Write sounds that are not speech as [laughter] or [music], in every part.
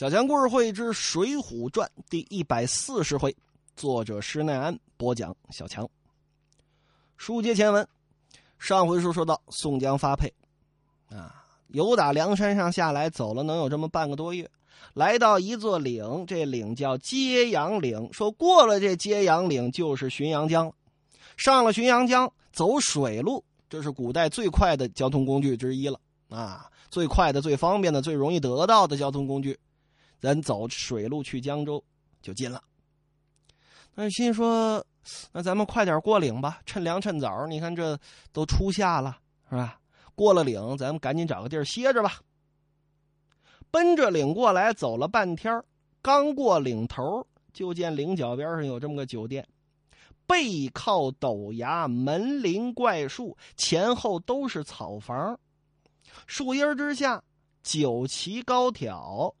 小强故事会之《水浒传》第一百四十回，作者施耐庵播讲。小强，书接前文，上回书说到宋江发配，啊，由打梁山上下来，走了能有这么半个多月，来到一座岭，这岭叫揭阳岭。说过了这揭阳岭就是浔阳江，上了浔阳江，走水路，这是古代最快的交通工具之一了啊，最快的、最方便的、最容易得到的交通工具。咱走水路去江州就近了。那心说，那咱们快点过岭吧，趁凉趁早。你看这都初夏了，是吧？过了岭，咱们赶紧找个地儿歇着吧。奔着岭过来，走了半天刚过岭头，就见岭脚边上有这么个酒店，背靠陡崖，门林怪树，前后都是草房，树荫之下，酒旗高挑。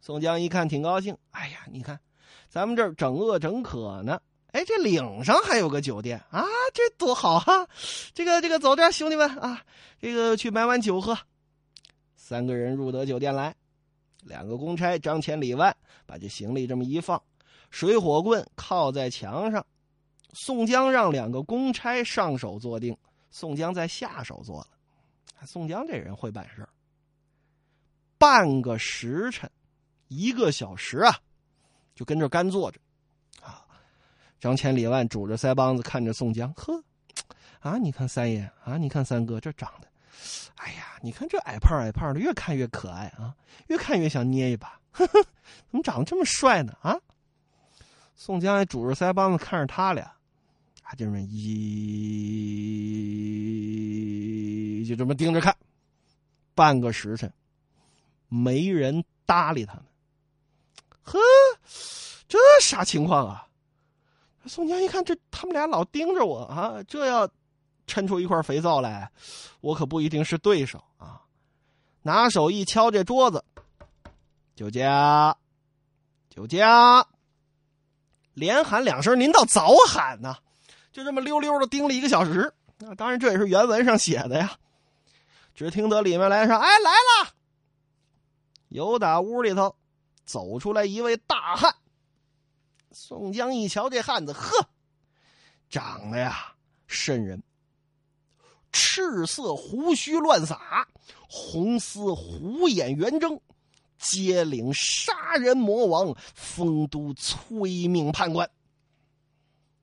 宋江一看，挺高兴。哎呀，你看，咱们这儿整饿整渴呢。哎，这岭上还有个酒店啊，这多好哈！这个，这个，走着，兄弟们啊，这个去买碗酒喝。三个人入得酒店来，两个公差张千里万把这行李这么一放，水火棍靠在墙上。宋江让两个公差上手坐定，宋江在下手坐了。宋江这人会办事半个时辰。一个小时啊，就跟这干坐着，啊！张千里万拄着腮帮子看着宋江，呵，啊！你看三爷啊，你看三哥这长得，哎呀，你看这矮胖矮胖的，越看越可爱啊，越看越想捏一把，呵呵，怎么长得这么帅呢？啊！宋江也拄着腮帮子看着他俩，啊，就这么一，就这么盯着看，半个时辰，没人搭理他们。呵，这啥情况啊？宋江一看，这他们俩老盯着我啊，这要抻出一块肥皂来，我可不一定是对手啊！拿手一敲这桌子，酒家，酒家，连喊两声，您倒早喊呐！就这么溜溜的盯了一个小时。那当然，这也是原文上写的呀。只听得里面来声：“哎，来了！”有打屋里头。走出来一位大汉，宋江一瞧这汉子，呵，长得呀瘆人，赤色胡须乱撒，红丝虎眼圆睁，接领杀人魔王，丰都催命判官。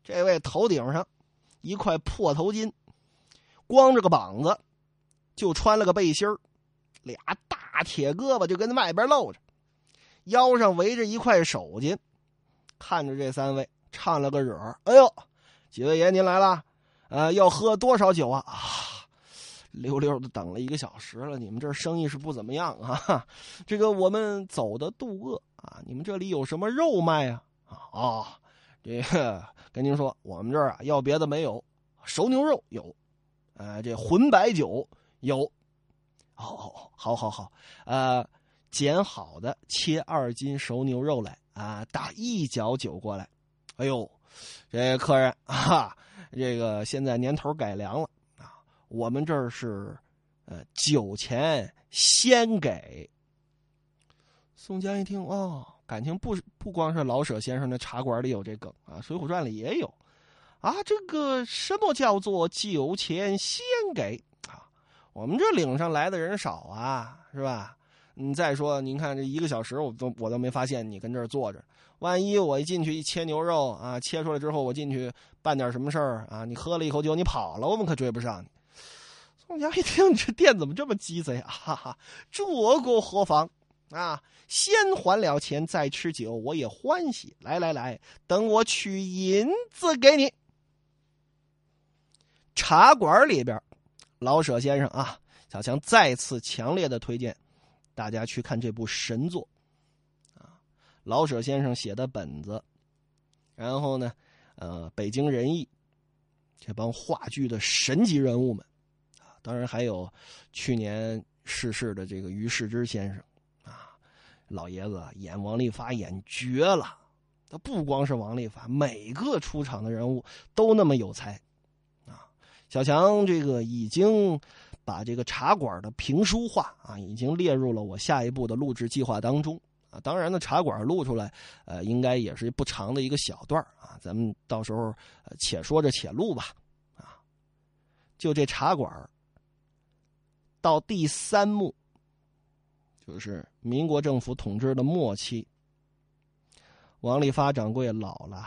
这位头顶上一块破头巾，光着个膀子，就穿了个背心俩大铁胳膊就跟外边露着。腰上围着一块手巾，看着这三位唱了个惹哎呦，几位爷您来了，呃，要喝多少酒啊？啊，溜溜的等了一个小时了，你们这生意是不怎么样啊？这个我们走的肚饿啊，你们这里有什么肉卖啊？啊，这个跟您说，我们这儿啊要别的没有，熟牛肉有，呃，这浑白酒有，哦，好好好，呃。剪好的，切二斤熟牛肉来啊！打一角酒过来。哎呦，这客人啊，这个现在年头改良了啊，我们这儿是，呃，酒钱先给。宋江一听，哦，感情不不光是老舍先生的茶馆里有这梗啊，《水浒传》里也有啊。这个什么叫做酒钱先给啊？我们这领上来的人少啊，是吧？你再说，您看这一个小时，我都我都没发现你跟这儿坐着。万一我一进去一切牛肉啊，切出来之后我进去办点什么事儿啊，你喝了一口酒你跑了，我们可追不上你。宋江一听，你 [laughs] 这店怎么这么鸡贼啊？哈哈，这个何妨啊？先还了钱再吃酒，我也欢喜。来来来，等我取银子给你。茶馆里边，老舍先生啊，小强再次强烈的推荐。大家去看这部神作，啊，老舍先生写的本子，然后呢，呃，北京人艺这帮话剧的神级人物们，啊，当然还有去年逝世的这个于世之先生，啊，老爷子演王利发演绝了，他不光是王利发，每个出场的人物都那么有才，啊，小强这个已经。把这个茶馆的评书化啊，已经列入了我下一步的录制计划当中啊。当然呢，茶馆录出来，呃，应该也是不长的一个小段啊。咱们到时候呃且说着且录吧。啊，就这茶馆到第三幕，就是民国政府统治的末期，王利发掌柜老了，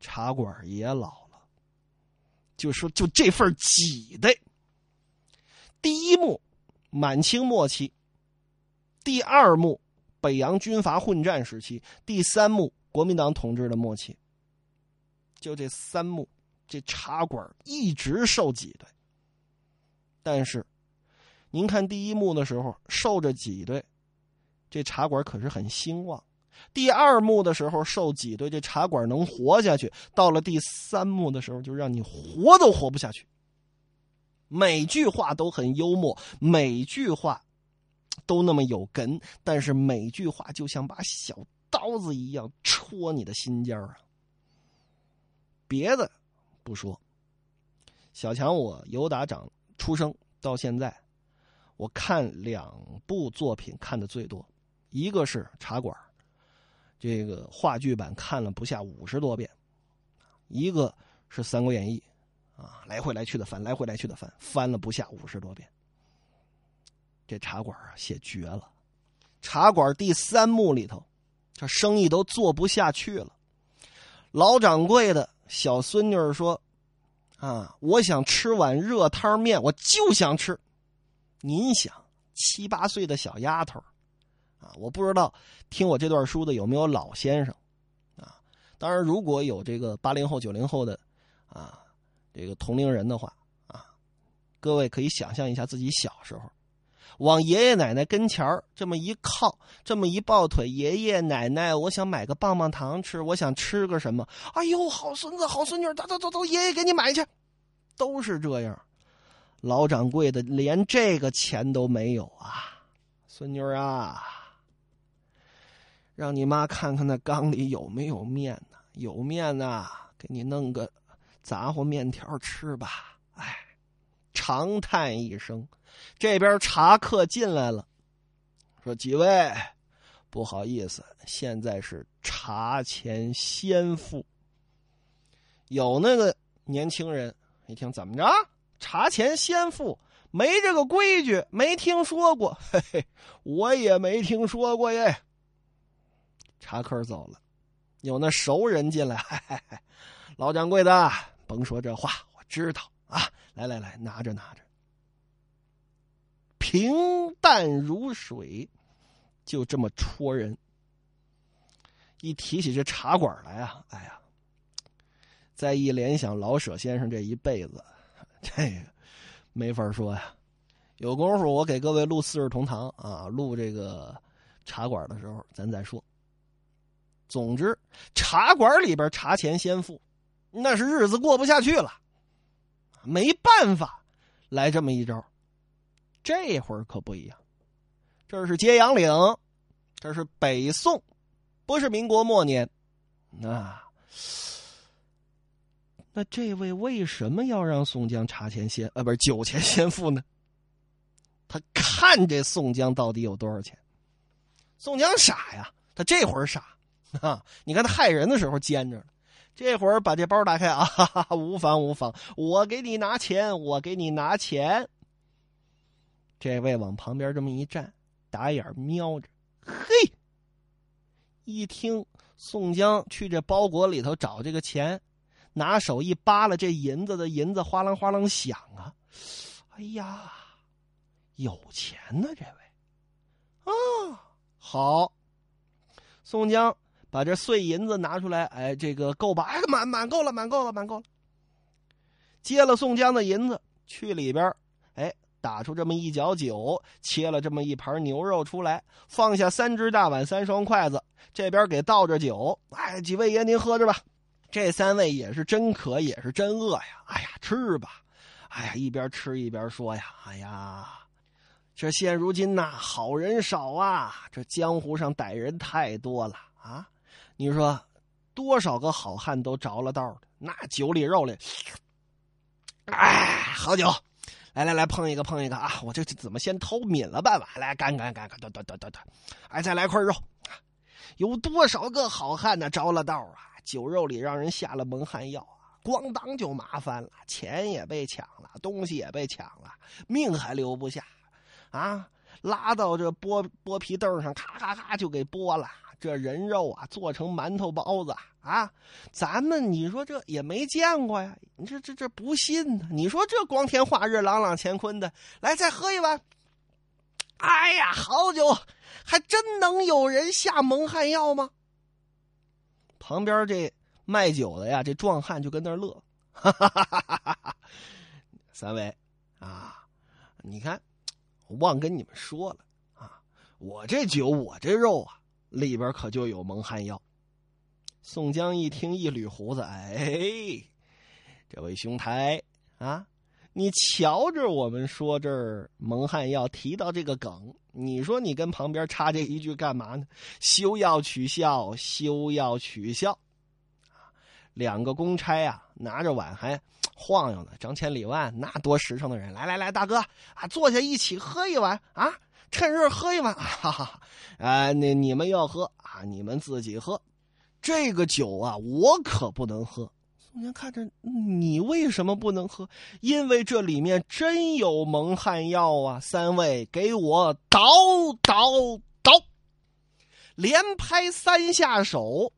茶馆也老了，就说就这份挤的。第一幕，满清末期；第二幕，北洋军阀混战时期；第三幕，国民党统治的末期。就这三幕，这茶馆一直受挤兑。但是，您看第一幕的时候受着挤兑，这茶馆可是很兴旺；第二幕的时候受挤兑，这茶馆能活下去；到了第三幕的时候，就让你活都活不下去。每句话都很幽默，每句话都那么有根，但是每句话就像把小刀子一样戳你的心尖儿啊！别的不说，小强，我由打长出生到现在，我看两部作品看的最多，一个是《茶馆》，这个话剧版看了不下五十多遍，一个是《三国演义》。啊，来回来去的翻，来回来去的翻，翻了不下五十多遍。这茶馆啊，写绝了。茶馆第三幕里头，这生意都做不下去了。老掌柜的小孙女儿说：“啊，我想吃碗热汤面，我就想吃。”您想，七八岁的小丫头，啊，我不知道听我这段书的有没有老先生，啊，当然如果有这个八零后、九零后的，啊。这个同龄人的话啊，各位可以想象一下自己小时候，往爷爷奶奶跟前这么一靠，这么一抱腿，爷爷奶奶，我想买个棒棒糖吃，我想吃个什么？哎呦，好孙子，好孙女，走走走走，爷爷给你买去，都是这样。老掌柜的连这个钱都没有啊，孙女啊，让你妈看看那缸里有没有面呢？有面呐，给你弄个。杂货面条吃吧，哎，长叹一声。这边茶客进来了，说：“几位，不好意思，现在是茶钱先付。”有那个年轻人一听，怎么着？茶钱先付？没这个规矩，没听说过。嘿嘿，我也没听说过耶。茶客走了，有那熟人进来，嗨嗨嗨，老掌柜的。甭说这话，我知道啊！来来来，拿着拿着，平淡如水，就这么戳人。一提起这茶馆来啊，哎呀，再一联想老舍先生这一辈子，这个没法说呀。有功夫我给各位录《四世同堂》啊，录这个茶馆的时候咱再说。总之，茶馆里边茶钱先付。那是日子过不下去了，没办法，来这么一招。这会儿可不一样，这是揭阳岭，这是北宋，不是民国末年。那那这位为什么要让宋江茶钱先啊，不是酒钱先付呢？他看这宋江到底有多少钱？宋江傻呀，他这会儿傻啊！你看他害人的时候奸着呢。这会儿把这包打开啊，[laughs] 哈哈无妨无妨，我给你拿钱，我给你拿钱。这位往旁边这么一站，打眼瞄着，嘿，一听宋江去这包裹里头找这个钱，拿手一扒拉这银子的银子哗啷哗啷响啊，哎呀，有钱呢这位，啊，好，宋江。把这碎银子拿出来，哎，这个够吧？哎，满满够了，满够了，满够了。接了宋江的银子，去里边，哎，打出这么一角酒，切了这么一盘牛肉出来，放下三只大碗、三双筷子，这边给倒着酒。哎，几位爷您喝着吧。这三位也是真渴，也是真饿呀。哎呀，吃吧。哎呀，一边吃一边说呀，哎呀，这现如今呐，好人少啊，这江湖上歹人太多了啊。你说，多少个好汉都着了道的，那酒里肉里，哎，好酒，来来来，碰一个碰一个啊！我这怎么先偷抿了半碗？来干干干干，端端端端端，哎，再来块肉，有多少个好汉呢？着了道啊，酒肉里让人下了蒙汗药啊，咣当就麻烦了，钱也被抢了，东西也被抢了，命还留不下，啊，拉到这剥剥皮凳上，咔咔咔就给剥了。这人肉啊，做成馒头包子啊，咱们你说这也没见过呀？你这这这不信呢？你说这光天化日、朗朗乾坤的，来再喝一碗。哎呀，好酒，还真能有人下蒙汗药吗？旁边这卖酒的呀，这壮汉就跟那乐，哈哈哈哈哈哈！三位啊，你看，我忘跟你们说了啊，我这酒，我这肉啊，里边可就有蒙汗药。宋江一听，一捋胡子，哎，这位兄台啊。你瞧着我们说这儿蒙汗药提到这个梗，你说你跟旁边插这一句干嘛呢？休要取笑，休要取笑，两个公差啊，拿着碗还晃悠呢，张千里万那多实诚的人，来来来，大哥啊，坐下一起喝一碗啊，趁热喝一碗，[laughs] 哈哈哈，啊，你你们要喝啊，你们自己喝，这个酒啊，我可不能喝。宋江看着你为什么不能喝？因为这里面真有蒙汗药啊！三位给我倒倒倒，连拍三下手。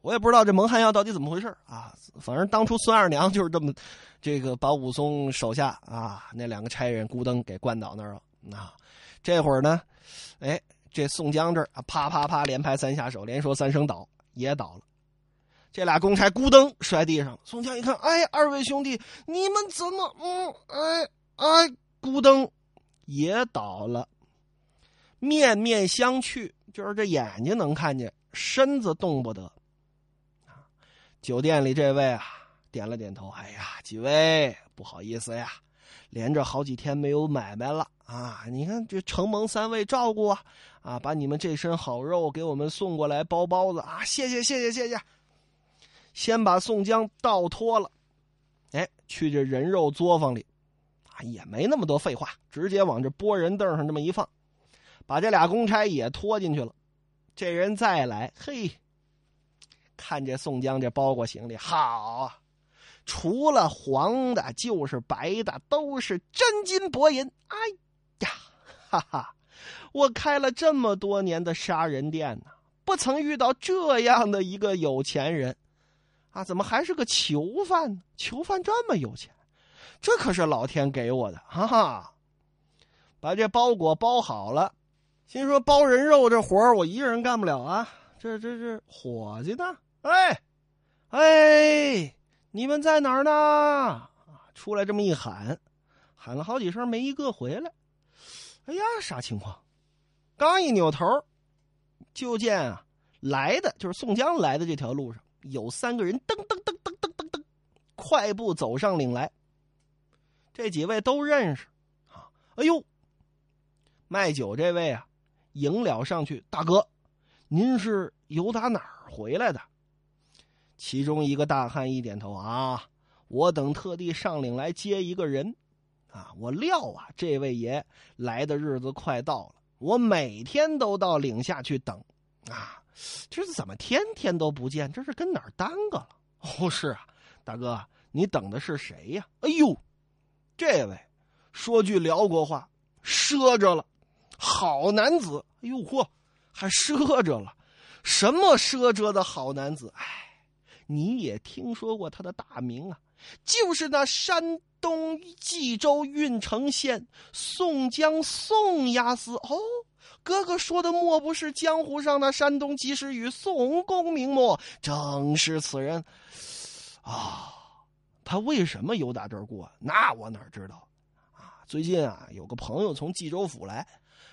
我也不知道这蒙汗药到底怎么回事啊！反正当初孙二娘就是这么，这个把武松手下啊那两个差人孤灯给灌倒那儿了。啊，这会儿呢，哎，这宋江这儿啊啪啪啪连拍三下手，连说三声倒也倒了。这俩公差咕噔摔地上。宋江一看，哎，二位兄弟，你们怎么……嗯，哎哎，咕噔也倒了。面面相觑，就是这眼睛能看见，身子动不得。酒店里这位啊，点了点头。哎呀，几位不好意思呀，连着好几天没有买卖了啊！你看这承蒙三位照顾啊，啊，把你们这身好肉给我们送过来包包子啊！谢谢谢谢谢谢。先把宋江倒脱了，哎，去这人肉作坊里，啊，也没那么多废话，直接往这拨人凳上这么一放，把这俩公差也拖进去了。这人再来，嘿，看这宋江这包裹行李，好啊，除了黄的，就是白的，都是真金白银。哎呀，哈哈，我开了这么多年的杀人店呢，不曾遇到这样的一个有钱人。啊，怎么还是个囚犯呢？囚犯这么有钱，这可是老天给我的，哈哈！把这包裹包好了，心说包人肉这活我一个人干不了啊！这这这伙计呢？哎，哎，你们在哪儿呢？出来这么一喊，喊了好几声，没一个回来。哎呀，啥情况？刚一扭头，就见啊，来的就是宋江来的这条路上。有三个人噔噔噔噔噔噔噔，快步走上岭来。这几位都认识啊！哎呦，卖酒这位啊，迎了上去，大哥，您是由打哪儿回来的？其中一个大汉一点头啊，我等特地上岭来接一个人啊！我料啊，这位爷来的日子快到了，我每天都到岭下去等啊。这是怎么天天都不见？这是跟哪儿耽搁了？哦，是啊，大哥，你等的是谁呀？哎呦，这位说句辽国话，赊着了，好男子。哎呦嚯，还赊着了，什么赊着的好男子？哎，你也听说过他的大名啊？就是那山东济州郓城县宋江宋押司哦。哥哥说的莫不是江湖上的山东及时雨宋公明末？正是此人啊！他为什么有打这儿过？那我哪知道啊？最近啊，有个朋友从冀州府来，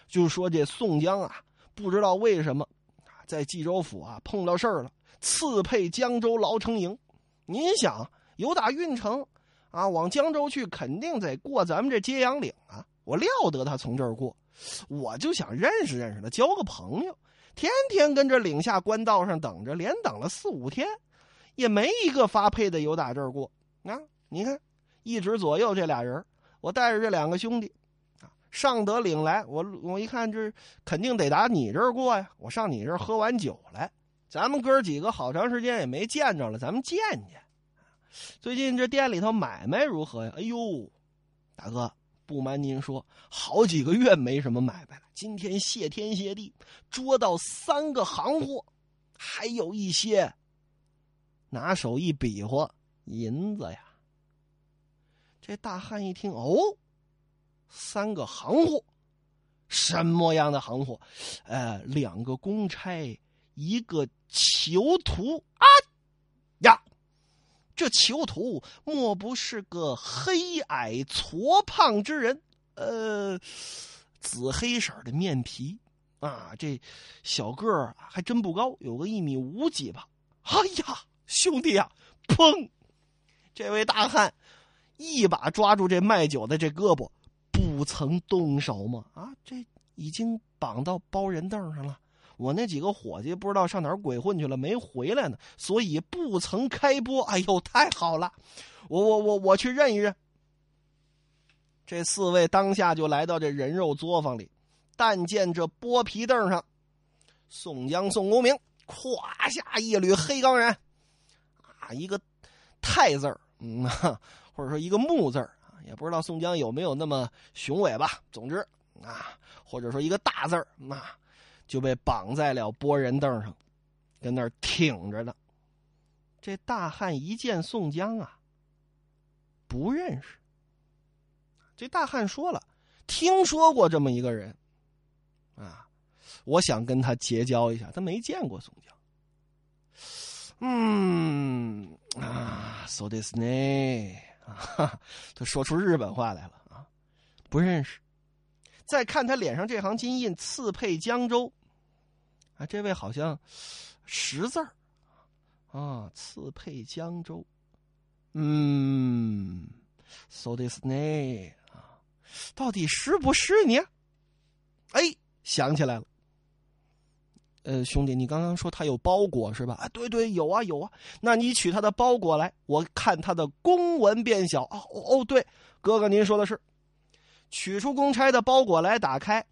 就说这宋江啊，不知道为什么在冀州府啊碰到事儿了，刺配江州牢城营。您想，有打运城啊往江州去，肯定得过咱们这揭阳岭啊。我料得他从这儿过。我就想认识认识他，交个朋友。天天跟着岭下官道上等着，连等了四五天，也没一个发配的有打这儿过。啊，你看，一直左右这俩人，我带着这两个兄弟，啊，上得岭来，我我一看这肯定得打你这儿过呀，我上你这儿喝完酒来。咱们哥几个好长时间也没见着了，咱们见见。最近这店里头买卖如何呀？哎呦，大哥，不瞒您说，好几个月没什么买卖了。今天谢天谢地，捉到三个行货，还有一些。拿手一比划，银子呀。这大汉一听，哦，三个行货，什么样的行货？呃，两个公差，一个囚徒啊呀！这囚徒莫不是个黑矮矬胖之人？呃，紫黑色的面皮啊，这小个儿还真不高，有个一米五几吧。哎呀，兄弟呀，砰！这位大汉。一把抓住这卖酒的这胳膊，不曾动手吗？啊，这已经绑到包人凳上了。我那几个伙计不知道上哪儿鬼混去了，没回来呢，所以不曾开播。哎呦，太好了！我我我我去认一认。这四位当下就来到这人肉作坊里，但见这剥皮凳上，宋江、宋公明胯下一缕黑钢人，啊，一个太字儿，嗯。[laughs] 或者说一个木字啊，也不知道宋江有没有那么雄伟吧。总之啊，或者说一个大字儿，那就被绑在了拨人凳上，跟那儿挺着呢。这大汉一见宋江啊，不认识。这大汉说了，听说过这么一个人，啊，我想跟他结交一下。他没见过宋江。嗯啊，so this 呢？哈，他说出日本话来了啊！不认识。再看他脸上这行金印，刺配江州。啊，这位好像识字儿啊，刺配江州。嗯，so this 呢？啊，到底是不是你？哎，想起来了。呃，兄弟，你刚刚说他有包裹是吧？啊，对对，有啊有啊。那你取他的包裹来，我看他的公文变小。哦哦，对，哥哥您说的是，取出公差的包裹来，打开，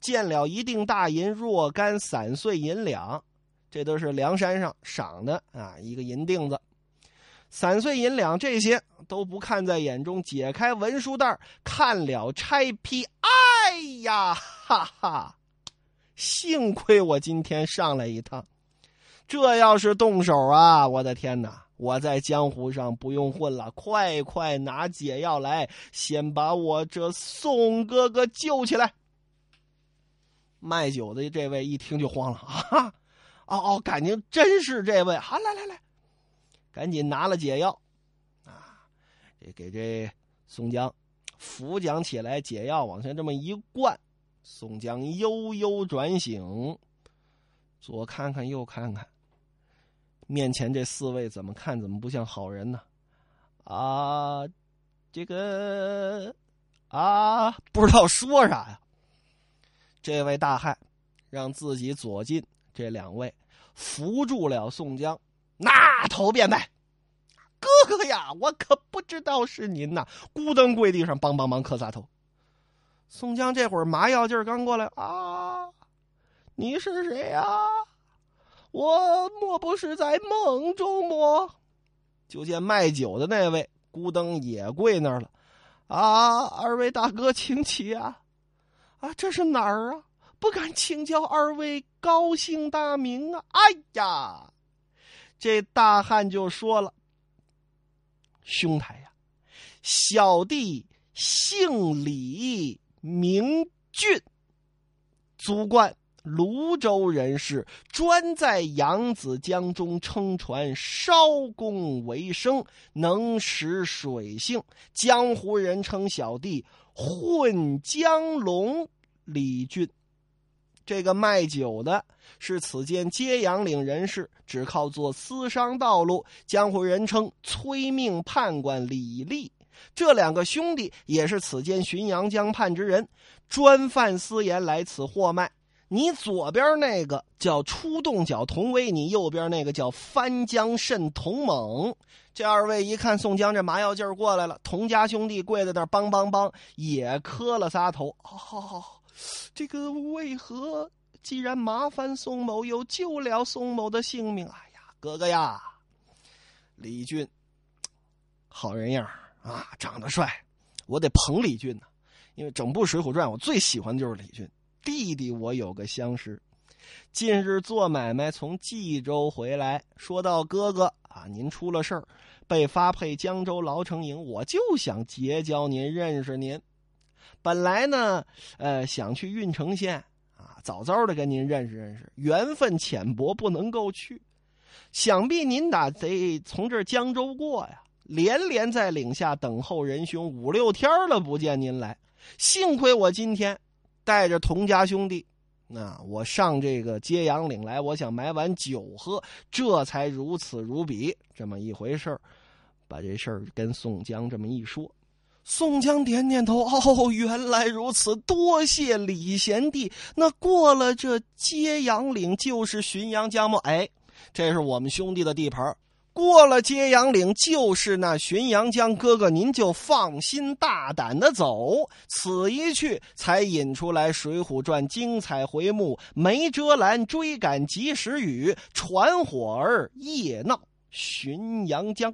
见了一锭大银，若干散碎银两，这都是梁山上赏的啊，一个银锭子，散碎银两这些都不看在眼中，解开文书袋看了差批，哎呀，哈哈。幸亏我今天上来一趟，这要是动手啊，我的天哪！我在江湖上不用混了，快快拿解药来，先把我这宋哥哥救起来。卖酒的这位一听就慌了啊！哦哦，感情真是这位，好来来来，赶紧拿了解药，啊，这给这宋江扶讲起来，解药往下这么一灌。宋江悠悠转醒，左看看右看看，面前这四位怎么看怎么不像好人呢？啊，这个啊，不知道说啥呀。这位大汉让自己左近，这两位扶住了宋江，那头便拜：“哥哥呀，我可不知道是您呐！”咕噔跪地上，梆梆梆磕仨头。宋江这会儿麻药劲儿刚过来啊！你是谁呀？我莫不是在梦中么？就见卖酒的那位孤灯也跪那儿了啊！二位大哥，请起啊！啊，这是哪儿啊？不敢请教二位高姓大名啊！哎呀，这大汉就说了：“兄台呀，小弟姓李。”名俊，祖贯泸州人士，专在扬子江中撑船烧工为生，能识水性。江湖人称小弟混江龙李俊。这个卖酒的是此间揭阳岭人士，只靠做私商道路。江湖人称催命判官李立。这两个兄弟也是此间浔阳江畔之人，专贩私盐来此货卖。你左边那个叫出洞角同威，你右边那个叫翻江蜃同猛。这二位一看宋江这麻药劲儿过来了，童家兄弟跪在那儿梆梆梆也磕了仨头。哦，这个为何既然麻烦宋某，又救了宋某的性命？哎呀，哥哥呀，李俊，好人样啊，长得帅，我得捧李俊呢。因为整部《水浒传》，我最喜欢的就是李俊。弟弟，我有个相识，近日做买卖从冀州回来，说到哥哥啊，您出了事儿，被发配江州牢城营，我就想结交您，认识您。本来呢，呃，想去郓城县啊，早早的跟您认识认识，缘分浅薄，不能够去。想必您打得从这江州过呀，连连在岭下等候仁兄五六天了，不见您来。幸亏我今天。带着童家兄弟，那我上这个揭阳岭来，我想买碗酒喝，这才如此如彼这么一回事把这事儿跟宋江这么一说，宋江点点头，哦，原来如此，多谢李贤弟。那过了这揭阳岭就是浔阳江吗？哎，这是我们兄弟的地盘过了揭阳岭，就是那浔阳江。哥哥，您就放心大胆的走。此一去，才引出来《水浒传》精彩回目：没遮拦，追赶及时雨，传火儿夜闹浔阳江。